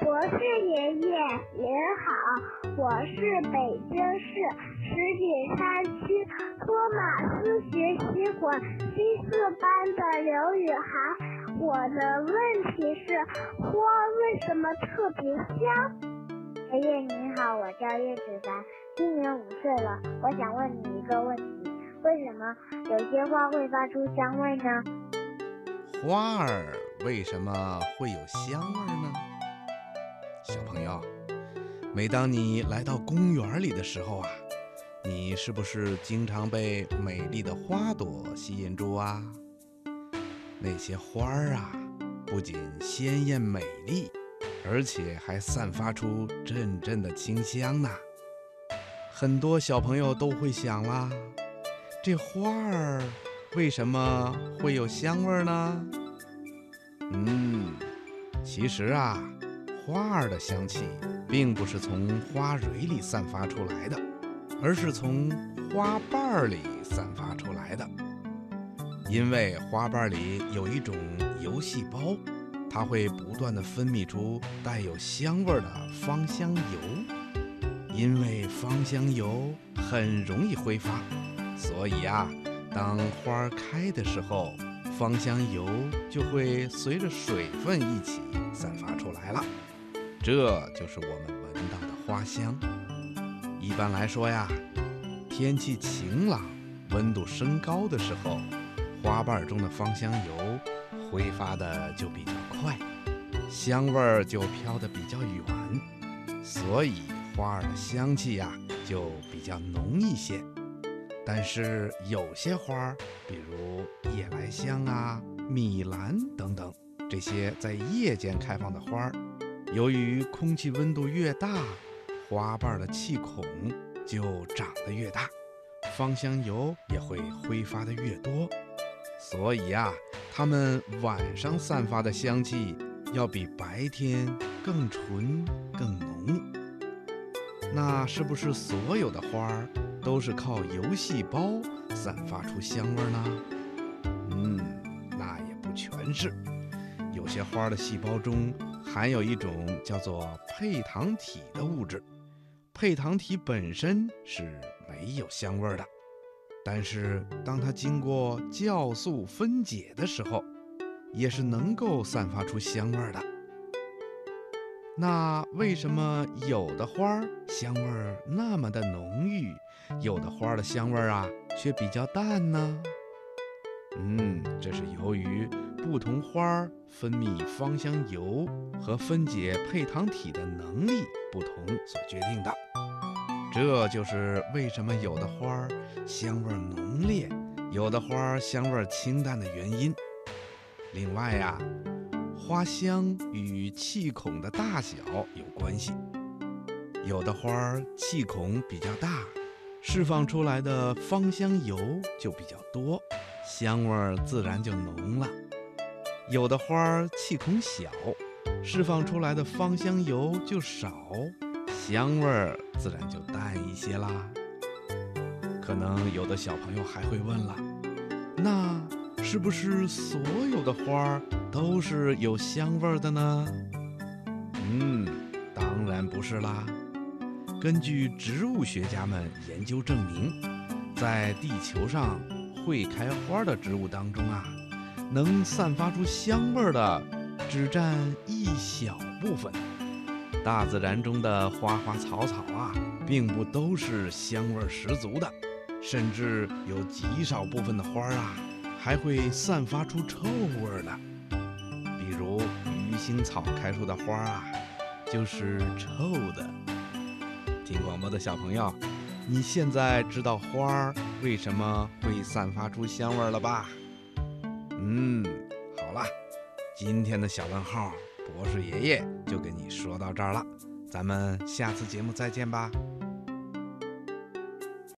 博士爷爷您好，我是北京市石景山区托马斯学习馆七四班的刘雨涵。我的问题是，花为什么特别香？爷爷您好，我叫叶子凡，今年五岁了。我想问你一个问题：为什么有些花会发出香味呢？花儿为什么会有香味呢？小朋友，每当你来到公园里的时候啊，你是不是经常被美丽的花朵吸引住啊？那些花儿啊，不仅鲜艳美丽，而且还散发出阵阵的清香呢。很多小朋友都会想啦，这花儿为什么会有香味呢？嗯，其实啊。花儿的香气并不是从花蕊里散发出来的，而是从花瓣里散发出来的。因为花瓣里有一种油细胞，它会不断的分泌出带有香味的芳香油。因为芳香油很容易挥发，所以啊，当花儿开的时候，芳香油就会随着水分一起散发出来了。这就是我们闻到的花香。一般来说呀，天气晴朗、温度升高的时候，花瓣中的芳香油挥发的就比较快，香味儿就飘得比较远，所以花儿的香气呀就比较浓一些。但是有些花儿，比如夜来香啊、米兰等等，这些在夜间开放的花儿。由于空气温度越大，花瓣的气孔就长得越大，芳香油也会挥发的越多，所以啊，它们晚上散发的香气要比白天更纯更浓。那是不是所有的花儿都是靠油细胞散发出香味呢？嗯，那也不全是，有些花的细胞中。含有一种叫做配糖体的物质，配糖体本身是没有香味的，但是当它经过酵素分解的时候，也是能够散发出香味的。那为什么有的花香味那么的浓郁，有的花的香味啊却比较淡呢？嗯，这是由于不同花儿分泌芳香油和分解配糖体的能力不同所决定的。这就是为什么有的花儿香味浓烈，有的花儿香味清淡的原因。另外呀，花香与气孔的大小有关系，有的花儿气孔比较大，释放出来的芳香油就比较多。香味儿自然就浓了。有的花儿气孔小，释放出来的芳香油就少，香味儿自然就淡一些啦。可能有的小朋友还会问了，那是不是所有的花儿都是有香味儿的呢？嗯，当然不是啦。根据植物学家们研究证明，在地球上。会开花的植物当中啊，能散发出香味的只占一小部分。大自然中的花花草草啊，并不都是香味十足的，甚至有极少部分的花啊，还会散发出臭味的。比如鱼腥草开出的花啊，就是臭的。听广播的小朋友。你现在知道花儿为什么会散发出香味了吧？嗯，好了，今天的小问号，博士爷爷就跟你说到这儿了，咱们下次节目再见吧。